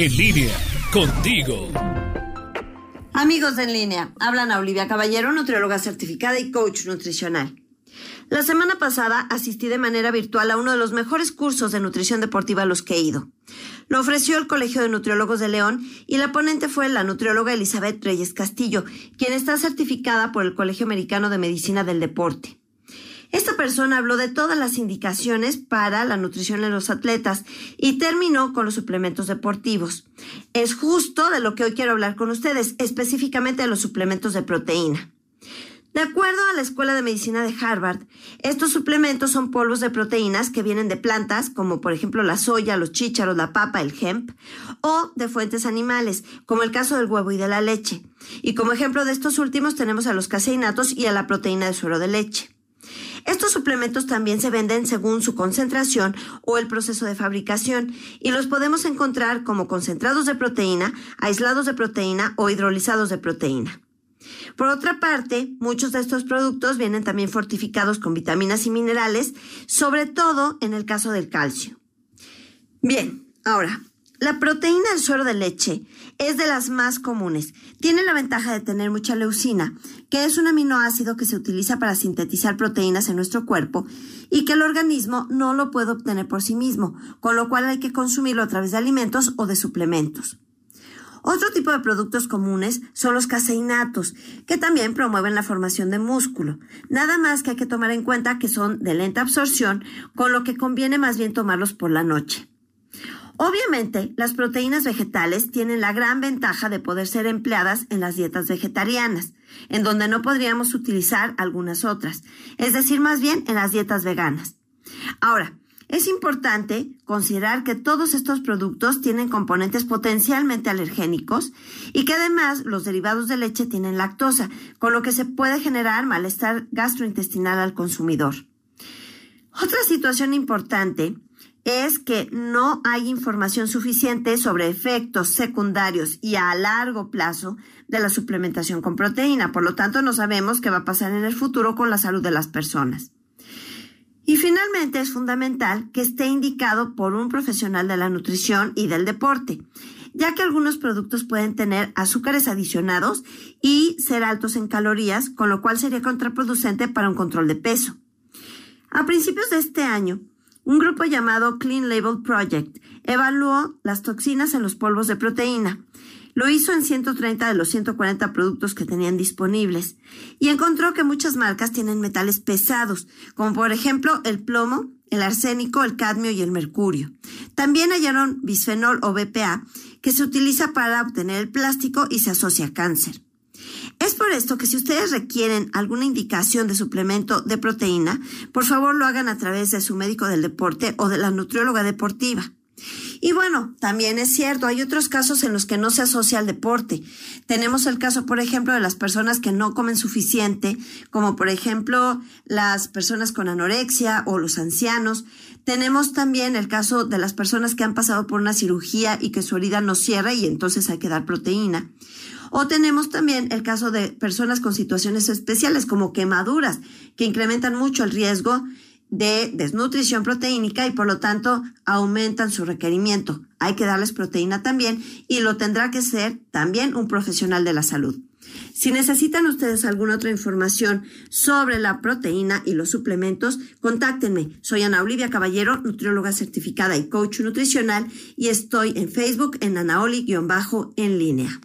En línea, contigo. Amigos en línea, hablan a Olivia Caballero, nutrióloga certificada y coach nutricional. La semana pasada asistí de manera virtual a uno de los mejores cursos de nutrición deportiva a los que he ido. Lo ofreció el Colegio de Nutriólogos de León y la ponente fue la nutrióloga Elizabeth Reyes Castillo, quien está certificada por el Colegio Americano de Medicina del Deporte. Esta persona habló de todas las indicaciones para la nutrición en los atletas y terminó con los suplementos deportivos. Es justo de lo que hoy quiero hablar con ustedes, específicamente de los suplementos de proteína. De acuerdo a la Escuela de Medicina de Harvard, estos suplementos son polvos de proteínas que vienen de plantas, como por ejemplo la soya, los chícharos, la papa, el hemp, o de fuentes animales, como el caso del huevo y de la leche. Y como ejemplo de estos últimos tenemos a los caseinatos y a la proteína de suero de leche. Estos suplementos también se venden según su concentración o el proceso de fabricación y los podemos encontrar como concentrados de proteína, aislados de proteína o hidrolizados de proteína. Por otra parte, muchos de estos productos vienen también fortificados con vitaminas y minerales, sobre todo en el caso del calcio. Bien, ahora, la proteína del suero de leche es de las más comunes. Tiene la ventaja de tener mucha leucina, que es un aminoácido que se utiliza para sintetizar proteínas en nuestro cuerpo y que el organismo no lo puede obtener por sí mismo, con lo cual hay que consumirlo a través de alimentos o de suplementos. Otro tipo de productos comunes son los caseinatos, que también promueven la formación de músculo. Nada más que hay que tomar en cuenta que son de lenta absorción, con lo que conviene más bien tomarlos por la noche. Obviamente, las proteínas vegetales tienen la gran ventaja de poder ser empleadas en las dietas vegetarianas, en donde no podríamos utilizar algunas otras, es decir, más bien en las dietas veganas. Ahora, es importante considerar que todos estos productos tienen componentes potencialmente alergénicos y que además los derivados de leche tienen lactosa, con lo que se puede generar malestar gastrointestinal al consumidor. Otra situación importante es que no hay información suficiente sobre efectos secundarios y a largo plazo de la suplementación con proteína. Por lo tanto, no sabemos qué va a pasar en el futuro con la salud de las personas. Y finalmente es fundamental que esté indicado por un profesional de la nutrición y del deporte, ya que algunos productos pueden tener azúcares adicionados y ser altos en calorías, con lo cual sería contraproducente para un control de peso. A principios de este año, un grupo llamado Clean Label Project evaluó las toxinas en los polvos de proteína. Lo hizo en 130 de los 140 productos que tenían disponibles y encontró que muchas marcas tienen metales pesados, como por ejemplo el plomo, el arsénico, el cadmio y el mercurio. También hallaron bisfenol o BPA, que se utiliza para obtener el plástico y se asocia a cáncer. Por esto que si ustedes requieren alguna indicación de suplemento de proteína, por favor lo hagan a través de su médico del deporte o de la nutrióloga deportiva. Y bueno, también es cierto, hay otros casos en los que no se asocia al deporte. Tenemos el caso, por ejemplo, de las personas que no comen suficiente, como por ejemplo las personas con anorexia o los ancianos. Tenemos también el caso de las personas que han pasado por una cirugía y que su herida no cierra y entonces hay que dar proteína. O tenemos también el caso de personas con situaciones especiales como quemaduras, que incrementan mucho el riesgo de desnutrición proteínica y por lo tanto aumentan su requerimiento. Hay que darles proteína también y lo tendrá que ser también un profesional de la salud. Si necesitan ustedes alguna otra información sobre la proteína y los suplementos, contáctenme. Soy Ana Olivia Caballero, nutrióloga certificada y coach nutricional y estoy en Facebook en Anaoli-en línea.